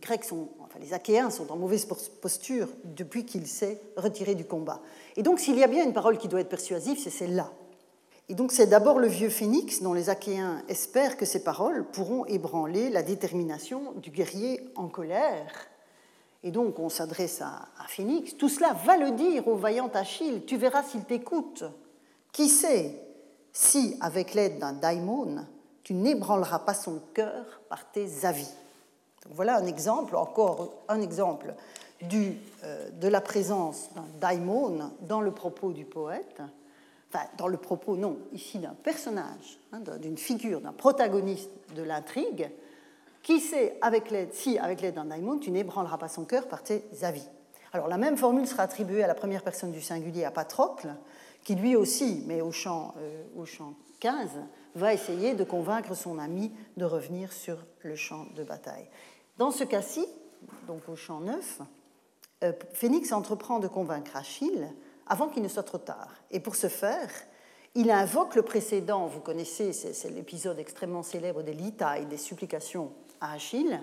Grecs sont, enfin les Achéens sont en mauvaise posture depuis qu'il s'est retiré du combat. Et donc s'il y a bien une parole qui doit être persuasive, c'est celle-là. Et donc c'est d'abord le vieux phénix dont les Achéens espèrent que ces paroles pourront ébranler la détermination du guerrier en colère. Et donc on s'adresse à, à Phénix. Tout cela va le dire au vaillant Achille. Tu verras s'il t'écoute. Qui sait si, avec l'aide d'un daimon, tu n'ébranleras pas son cœur par tes avis. voilà un exemple, encore un exemple du, euh, de la présence d'un daimon dans le propos du poète, enfin dans le propos, non, ici d'un personnage, hein, d'une figure, d'un protagoniste de l'intrigue, qui sait, avec l'aide, si avec l'aide d'un daimon, tu n'ébranleras pas son cœur par tes avis. Alors la même formule sera attribuée à la première personne du singulier à Patrocle, qui lui aussi, mais au champ, euh, au champ 15, va essayer de convaincre son ami de revenir sur le champ de bataille. Dans ce cas-ci, donc au champ 9, euh, Phénix entreprend de convaincre Achille avant qu'il ne soit trop tard. Et pour ce faire, il invoque le précédent, vous connaissez, c'est l'épisode extrêmement célèbre des Lita et des supplications à Achille.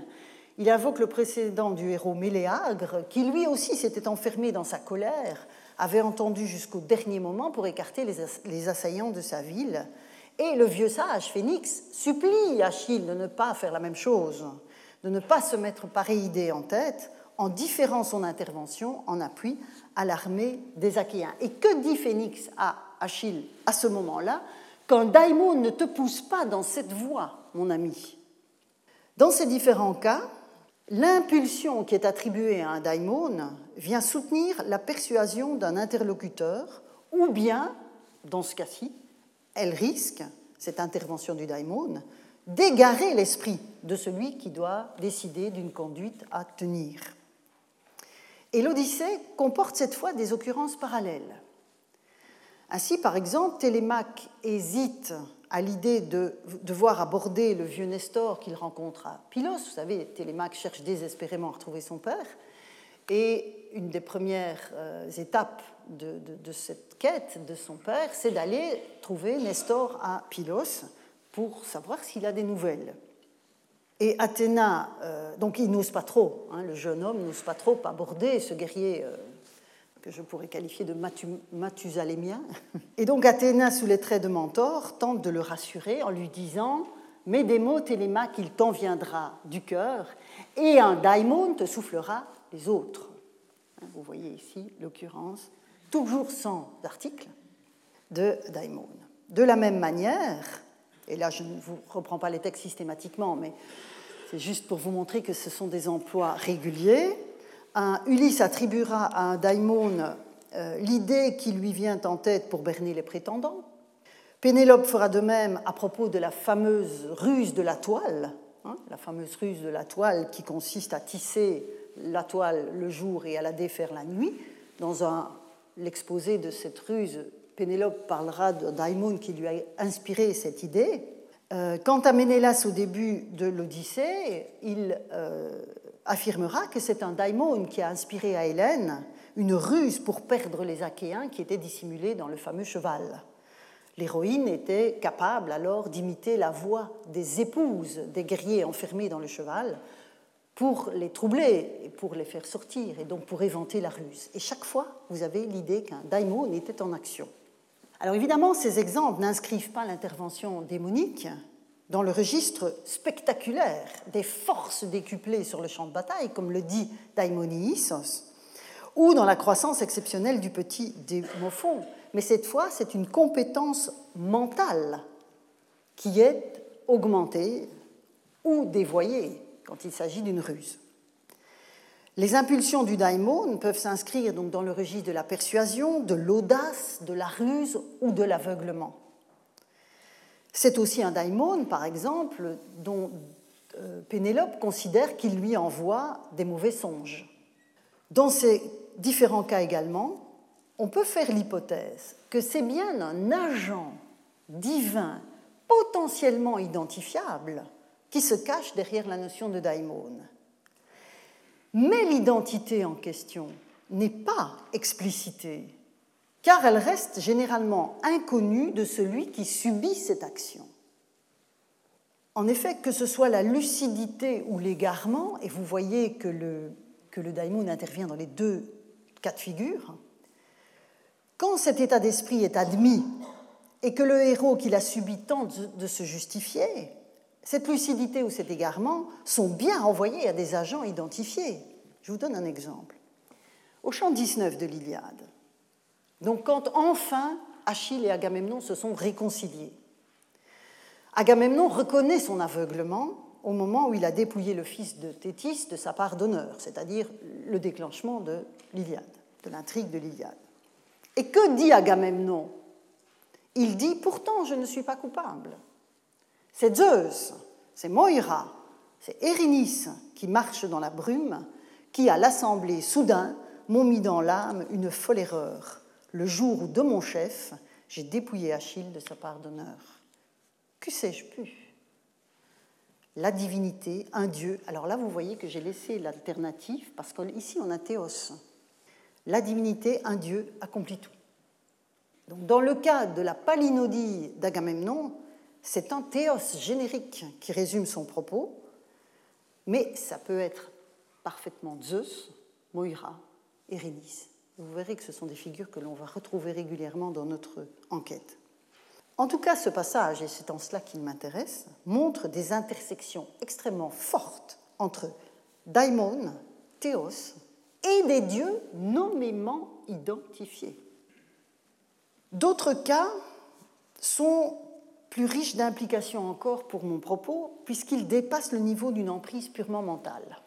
Il invoque le précédent du héros Méléagre, qui lui aussi s'était enfermé dans sa colère avait entendu jusqu'au dernier moment pour écarter les assaillants de sa ville. Et le vieux sage, Phénix, supplie Achille de ne pas faire la même chose, de ne pas se mettre pareille idée en tête en différant son intervention en appui à l'armée des Achéens. Et que dit Phénix à Achille à ce moment-là? Qu'un daimon ne te pousse pas dans cette voie, mon ami. Dans ces différents cas, L'impulsion qui est attribuée à un daimon vient soutenir la persuasion d'un interlocuteur, ou bien, dans ce cas-ci, elle risque, cette intervention du daimon, d'égarer l'esprit de celui qui doit décider d'une conduite à tenir. Et l'Odyssée comporte cette fois des occurrences parallèles. Ainsi, par exemple, Télémaque hésite à l'idée de devoir aborder le vieux Nestor qu'il rencontre à Pylos. Vous savez, Télémaque cherche désespérément à retrouver son père. Et une des premières euh, étapes de, cette quête de son père, c'est d'aller trouver Nestor à Pylos pour savoir s'il a des nouvelles. Et Athéna, euh, donc il n'ose pas trop, hein, le jeune homme n'ose pas trop aborder ce guerrier euh, que je pourrais qualifier de mathusalémien. [LAUGHS] Et donc Athéna, sous les traits de Mentor, tente de le rassurer en lui disant Mets des mots, Télémaque, il t'en viendra du cœur, et un daimon te soufflera les autres. Hein, vous voyez ici l'occurrence, toujours sans article, de daimon. De la même manière, et là je ne vous reprends pas les textes systématiquement, mais c'est juste pour vous montrer que ce sont des emplois réguliers, Ulysse attribuera à un daimon euh, l'idée qui lui vient en tête pour berner les prétendants. Pénélope fera de même à propos de la fameuse ruse de la toile, hein, la fameuse ruse de la toile qui consiste à tisser la toile le jour et à la défaire la nuit. Dans l'exposé de cette ruse, Pénélope parlera d'un daimon qui lui a inspiré cette idée. Euh, quant à Ménélas au début de l'Odyssée, il euh, affirmera que c'est un daimon qui a inspiré à Hélène une ruse pour perdre les Achéens qui étaient dissimulés dans le fameux cheval. L'héroïne était capable alors d'imiter la voix des épouses des guerriers enfermés dans le cheval pour les troubler et pour les faire sortir, et donc pour éventer la ruse. Et chaque fois, vous avez l'idée qu'un daimon était en action. Alors évidemment, ces exemples n'inscrivent pas l'intervention démonique, dans le registre spectaculaire des forces décuplées sur le champ de bataille, comme le dit Daimonios, ou dans la croissance exceptionnelle du petit démophon. Mais cette fois, c'est une compétence mentale qui est augmentée ou dévoyée quand il s'agit d'une ruse. Les impulsions du daimon peuvent s'inscrire donc dans le registre de la persuasion, de l'audace, de la ruse ou de l'aveuglement. C'est aussi un daimon, par exemple, dont euh, Pénélope considère qu'il lui envoie des mauvais songes. Dans ces différents cas également, on peut faire l'hypothèse que c'est bien un agent divin potentiellement identifiable qui se cache derrière la notion de daimon. Mais l'identité en question n'est pas explicitée, car elle reste généralement inconnue de celui qui subit cette action. En effet, que ce soit la lucidité ou l'égarement, et vous voyez que le, que daimon intervient dans les deux cas de figure, quand cet état d'esprit est admis et que le héros qui l'a subi tente de se justifier, cette lucidité ou cet égarement sont bien renvoyés à des agents identifiés. Je vous donne un exemple. Au chant 19 de l'Iliade, donc quand enfin Achille et Agamemnon se sont réconciliés, Agamemnon reconnaît son aveuglement au moment où il a dépouillé le fils de Thétis de sa part d'honneur, c'est-à-dire le déclenchement de l'Iliade, de l'intrigue de l'Iliade. Et que dit Agamemnon? Il dit Pourtant, je ne suis pas coupable. C'est Zeus, c'est Moira, c'est Érénice qui marche dans la brume, qui, à l'assemblée soudain, m'ont mis dans l'âme une folle erreur, le jour où, de mon chef, j'ai dépouillé Achille de sa part d'honneur. Que sais-je plus? La divinité, un dieu. Alors là, vous voyez que j'ai laissé l'alternative parce qu'ici, on a théos. La divinité, un dieu, accomplit tout. Donc, dans le cas de la palinodie d'Agamemnon, c'est un théos générique qui résume son propos, mais ça peut être parfaitement Zeus, Moira, Érénice. Vous verrez que ce sont des figures que l'on va retrouver régulièrement dans notre enquête. En tout cas, ce passage, et c'est en cela qu'il m'intéresse, montre des intersections extrêmement fortes entre daimon, théos, et des dieux nommément identifiés. D'autres cas sont plus riches d'implications encore pour mon propos, puisqu'ils dépassent le niveau d'une emprise purement mentale.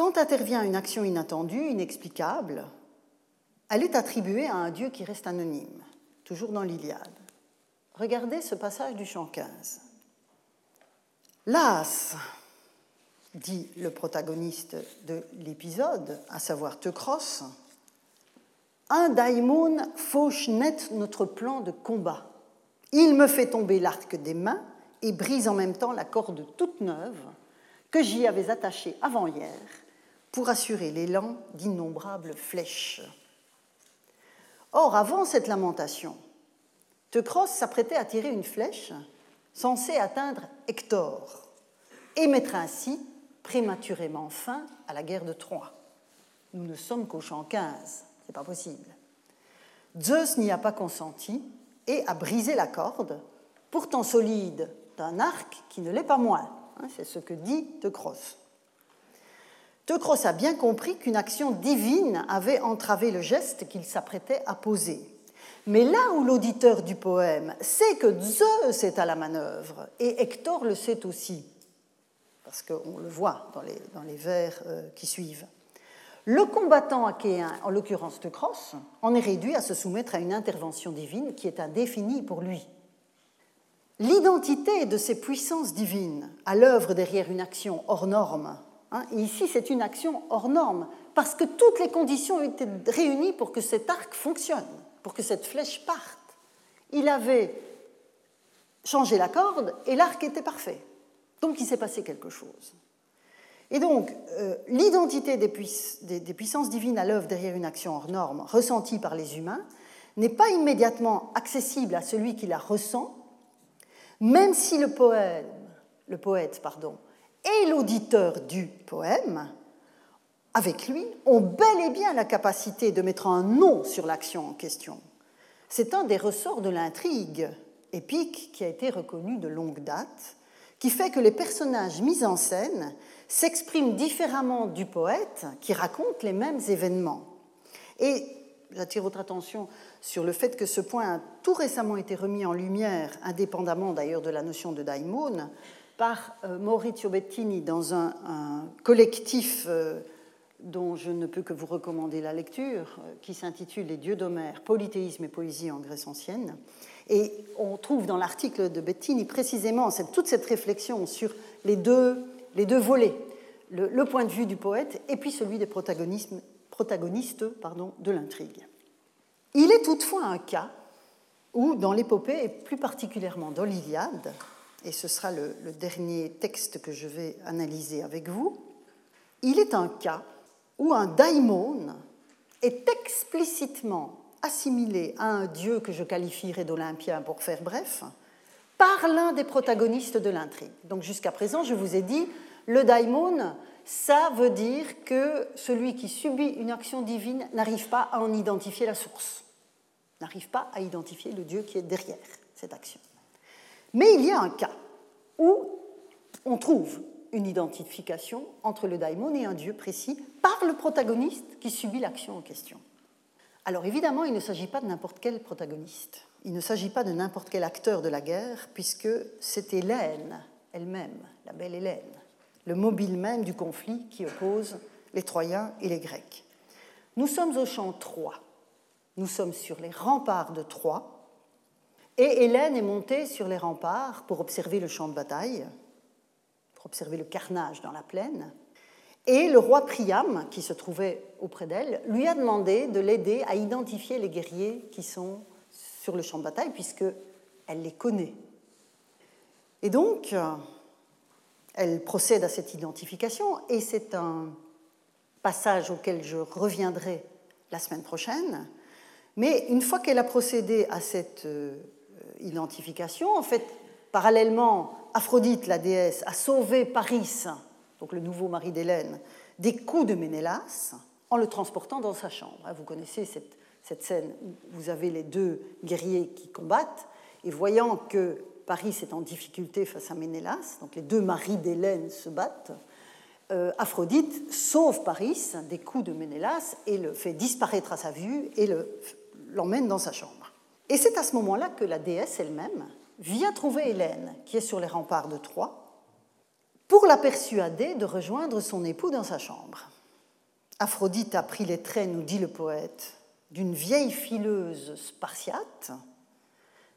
Quand intervient une action inattendue, inexplicable, elle est attribuée à un dieu qui reste anonyme, toujours dans l'Iliade. Regardez ce passage du chant 15. Las, dit le protagoniste de l'épisode, à savoir Teucros, un daimon fauche net notre plan de combat. Il me fait tomber l'arc des mains et brise en même temps la corde toute neuve que j'y avais attachée avant-hier pour assurer l'élan d'innombrables flèches. Or, avant cette lamentation, Teucros s'apprêtait à tirer une flèche censée atteindre Hector et mettre ainsi prématurément fin à la guerre de Troie. Nous ne sommes qu'au champ 15, c'est pas possible. Zeus n'y a pas consenti et a brisé la corde, pourtant solide, d'un arc qui ne l'est pas moins. Hein, c'est ce que dit Teucros. Teucros a bien compris qu'une action divine avait entravé le geste qu'il s'apprêtait à poser. Mais là où l'auditeur du poème sait que Zeus est à la manœuvre, et Hector le sait aussi, parce qu'on le voit dans les, vers euh, qui suivent, le combattant achéen, en l'occurrence Teucros, en est réduit à se soumettre à une intervention divine qui est indéfinie pour lui. L'identité de ces puissances divines, à l'œuvre derrière une action hors norme, Hein, ici, c'est une action hors norme, parce que toutes les conditions été réunies pour que cet arc fonctionne, pour que cette flèche parte. Il avait changé la corde et l'arc était parfait. Donc il s'est passé quelque chose. Et donc, euh, l'identité des, puissances divines à l'œuvre derrière une action hors norme ressentie par les humains n'est pas immédiatement accessible à celui qui la ressent, même si le poète pardon, et l'auditeur du poème, avec lui, ont bel et bien la capacité de mettre un nom sur l'action en question. C'est un des ressorts de l'intrigue épique qui a été reconnu de longue date, qui fait que les personnages mis en scène s'expriment différemment du poète qui raconte les mêmes événements. Et j'attire votre attention sur le fait que ce point a tout récemment été remis en lumière, indépendamment d'ailleurs de la notion de daimon, par euh, Maurizio Bettini dans un, collectif euh, dont je ne peux que vous recommander la lecture, euh, qui s'intitule Les dieux d'Homère, polythéisme et poésie en Grèce ancienne. Et on trouve dans l'article de Bettini précisément toute cette réflexion sur les deux, les deux volets, le, point de vue du poète et puis celui des protagonistes, de l'intrigue. Il est toutefois un cas où, dans l'épopée, et plus particulièrement dans l'Iliade, et ce sera le, dernier texte que je vais analyser avec vous, il est un cas où un daimon est explicitement assimilé à un dieu que je qualifierais d'olympien pour faire bref, par l'un des protagonistes de l'intrigue. Donc jusqu'à présent, je vous ai dit, le daimon, ça veut dire que celui qui subit une action divine n'arrive pas à en identifier la source, n'arrive pas à identifier le dieu qui est derrière cette action. Mais il y a un cas où on trouve une identification entre le daimon et un dieu précis par le protagoniste qui subit l'action en question. Alors évidemment, il ne s'agit pas de n'importe quel protagoniste, il ne s'agit pas de n'importe quel acteur de la guerre, puisque c'est Hélène elle-même, la belle Hélène, le mobile même du conflit qui oppose les Troyens et les Grecs. Nous sommes au champ 3, nous sommes sur les remparts de Troie, et Hélène est montée sur les remparts pour observer le champ de bataille, pour observer le carnage dans la plaine. Et le roi Priam, qui se trouvait auprès d'elle, lui a demandé de l'aider à identifier les guerriers qui sont sur le champ de bataille, puisqu'elle les connaît. Et donc, elle procède à cette identification, et c'est un passage auquel je reviendrai la semaine prochaine. Mais une fois qu'elle a procédé à cette euh, identification, en fait, parallèlement, Aphrodite, la déesse, a sauvé Paris, donc le nouveau mari d'Hélène, des coups de Ménélas en le transportant dans sa chambre. Vous connaissez cette, cette scène où vous avez les deux guerriers qui combattent, et voyant que Paris est en difficulté face à Ménélas, donc les deux maris d'Hélène se battent, euh, Aphrodite sauve Paris des coups de Ménélas et le fait disparaître à sa vue et l'emmène dans sa chambre. Et c'est à ce moment-là que la déesse elle-même vient trouver Hélène, qui est sur les remparts de Troie, pour la persuader de rejoindre son époux dans sa chambre. Aphrodite a pris les traits, nous dit le poète, d'une vieille fileuse spartiate,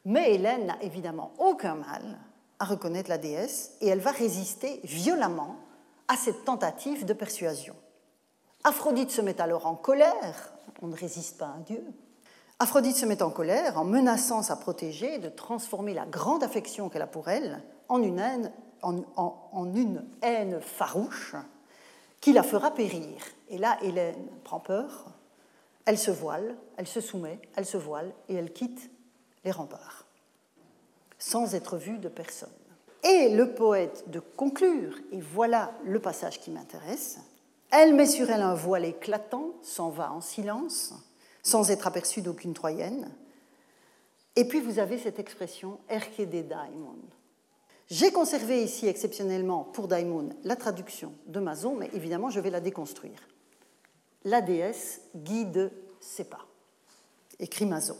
mais Hélène n'a évidemment aucun mal à reconnaître la déesse et elle va résister violemment à cette tentative de persuasion. Aphrodite se met alors en colère, on ne résiste pas à dieu. Aphrodite se met en colère en menaçant sa protégée de transformer la grande affection qu'elle a pour elle en une haine, haine farouche qui la fera périr. Et là, Hélène prend peur, elle se voile, elle se soumet, elle se voile et elle quitte les remparts, sans être vue de personne. Et le poète de conclure, et voilà le passage qui m'intéresse, elle met sur elle un voile éclatant, s'en va en silence, sans être aperçue d'aucune Troyenne. Et puis vous avez cette expression Erke de Daimon. J'ai conservé ici exceptionnellement pour Daimon la traduction de Mazon, mais évidemment je vais la déconstruire. La déesse guide ses pas, écrit Mazon.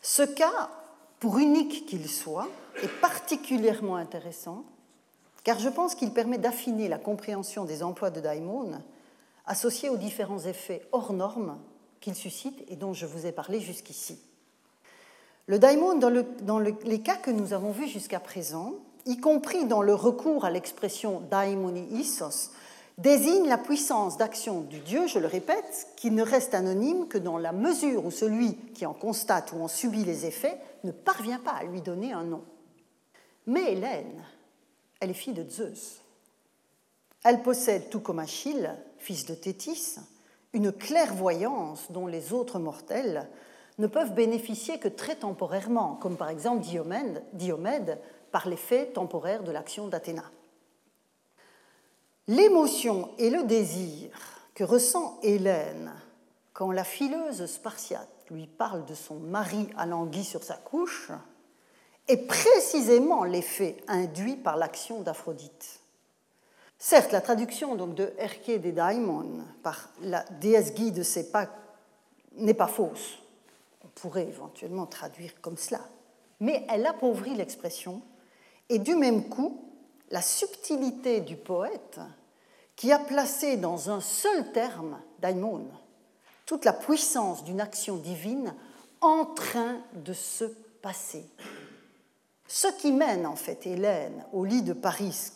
Ce cas, pour unique qu'il soit, est particulièrement intéressant car je pense qu'il permet d'affiner la compréhension des emplois de Daimon associés aux différents effets hors normes qu'il suscite et dont je vous ai parlé jusqu'ici. Le daimon, dans, les cas que nous avons vus jusqu'à présent, y compris dans le recours à l'expression daimoni isos, désigne la puissance d'action du Dieu, je le répète, qui ne reste anonyme que dans la mesure où celui qui en constate ou en subit les effets ne parvient pas à lui donner un nom. Mais Hélène, elle est fille de Zeus. Elle possède, tout comme Achille, fils de Thétis, une clairvoyance dont les autres mortels ne peuvent bénéficier que très temporairement, comme par exemple Diomède, par l'effet temporaire de l'action d'Athéna. L'émotion et le désir que ressent Hélène quand la fileuse spartiate lui parle de son mari alangui sur sa couche est précisément l'effet induit par l'action d'Aphrodite. Certes, la traduction donc, de Erke des Daimon par la déesse guide de ses pas n'est pas fausse. On pourrait éventuellement traduire comme cela. Mais elle appauvrit l'expression et du même coup, la subtilité du poète qui a placé dans un seul terme, daimon, toute la puissance d'une action divine en train de se passer. Ce qui mène en fait Hélène au lit de Paris,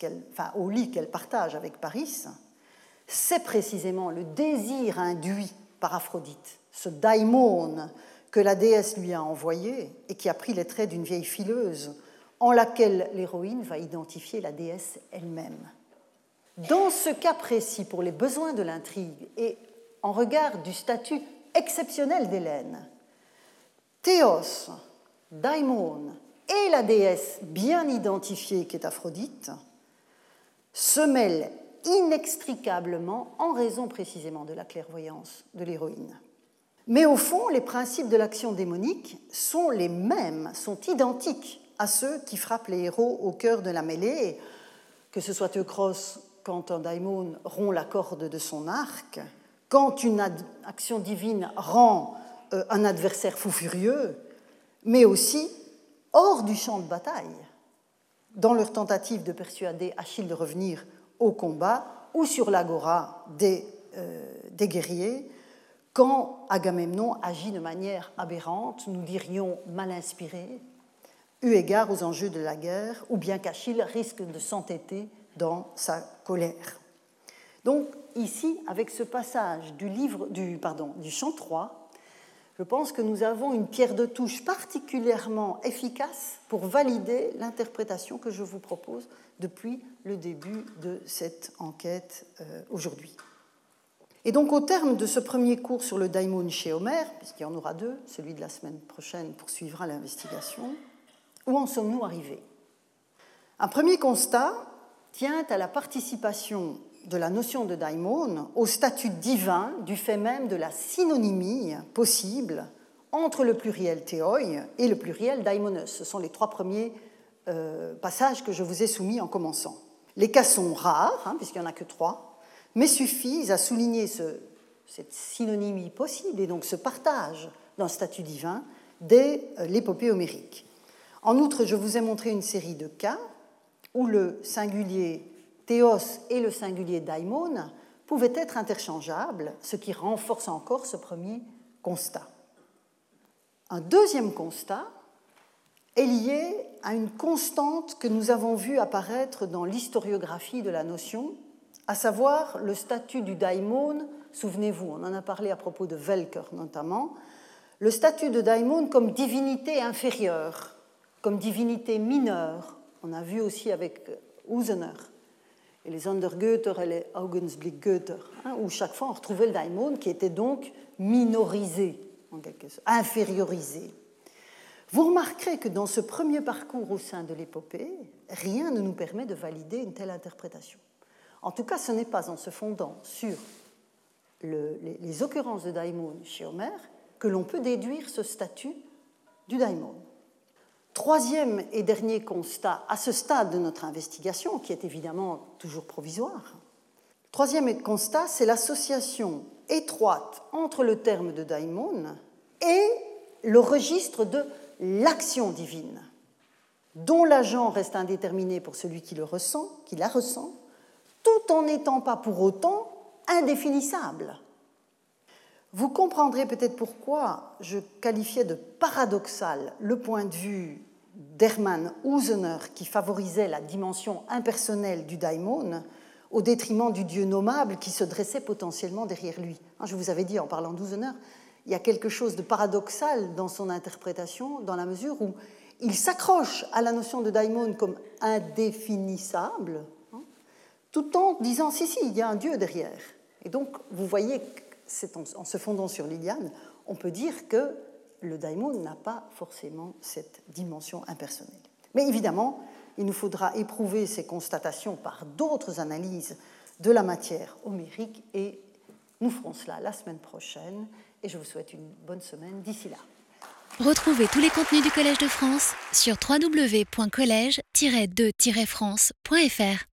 au lit qu'elle partage avec Paris, c'est précisément le désir induit par Aphrodite, ce daimon que la déesse lui a envoyé et qui a pris les traits d'une vieille fileuse, en laquelle l'héroïne va identifier la déesse elle-même. Dans ce cas précis, pour les besoins de l'intrigue et en regard du statut exceptionnel d'Hélène, Théos, Daimon et la déesse bien identifiée qui est Aphrodite se mêlent inextricablement en raison précisément de la clairvoyance de l'héroïne. Mais au fond, les principes de l'action démonique sont les mêmes, sont identiques à ceux qui frappent les héros au cœur de la mêlée, que ce soit Eucros quand un daimon rompt la corde de son arc, quand une action divine rend euh, un adversaire fou furieux, mais aussi hors du champ de bataille, dans leur tentative de persuader Achille de revenir au combat, ou sur l'agora des, euh, des guerriers, quand Agamemnon agit de manière aberrante, nous dirions mal inspiré, eu égard aux enjeux de la guerre, ou bien qu'Achille risque de s'entêter dans sa colère. Donc ici, avec ce passage du, livre, du, pardon, du chant 3, je pense que nous avons une pierre de touche particulièrement efficace pour valider l'interprétation que je vous propose depuis le début de cette enquête euh, aujourd'hui. Et donc, au terme de ce premier cours sur le daimon chez Homère, puisqu'il y en aura deux, celui de la semaine prochaine poursuivra l'investigation, où en sommes-nous arrivés? Un premier constat tient à la participation de la notion de daimon au statut divin du fait même de la synonymie possible entre le pluriel théoi et le pluriel daimonos. Ce sont les trois premiers euh, passages que je vous ai soumis en commençant. Les cas sont rares, hein, puisqu'il n'y en a que trois, mais suffisent à souligner cette synonymie possible et donc ce partage d'un statut divin dès euh, l'épopée homérique. En outre, je vous ai montré une série de cas où le singulier théos et le singulier daimon pouvaient être interchangeables, ce qui renforce encore ce premier constat. Un deuxième constat est lié à une constante que nous avons vue apparaître dans l'historiographie de la notion, à savoir le statut du daimon, souvenez-vous, on en a parlé à propos de Welker notamment, le statut de daimon comme divinité inférieure, comme divinité mineure. On a vu aussi avec Usener et les Undergötter et les Augensblickgötter, hein, où chaque fois on retrouvait le daimon qui était donc minorisé, en quelque sorte, infériorisé. Vous remarquerez que dans ce premier parcours au sein de l'épopée, rien ne nous permet de valider une telle interprétation. En tout cas, ce n'est pas en se fondant sur les, occurrences de daimon chez Homère que l'on peut déduire ce statut du daimon. Troisième et dernier constat à ce stade de notre investigation, qui est évidemment toujours provisoire, troisième constat, c'est l'association étroite entre le terme de daimon et le registre de l'action divine, dont l'agent reste indéterminé pour celui qui le ressent, qui la ressent, tout en n'étant pas pour autant indéfinissable. Vous comprendrez peut-être pourquoi je qualifiais de paradoxal le point de vue d'Hermann Usener qui favorisait la dimension impersonnelle du daimon au détriment du dieu nommable qui se dressait potentiellement derrière lui. Hein, je vous avais dit en parlant d'Usener, il y a quelque chose de paradoxal dans son interprétation dans la mesure où il s'accroche à la notion de daimon comme indéfinissable, tout en disant si, si, il y a un Dieu derrière. Et donc, vous voyez en, se fondant sur Liliane, on peut dire que le daimon n'a pas forcément cette dimension impersonnelle. Mais évidemment, il nous faudra éprouver ces constatations par d'autres analyses de la matière homérique et nous ferons cela la semaine prochaine et je vous souhaite une bonne semaine d'ici là. Retrouvez tous les contenus du Collège de France sur www.colège-2-france.fr.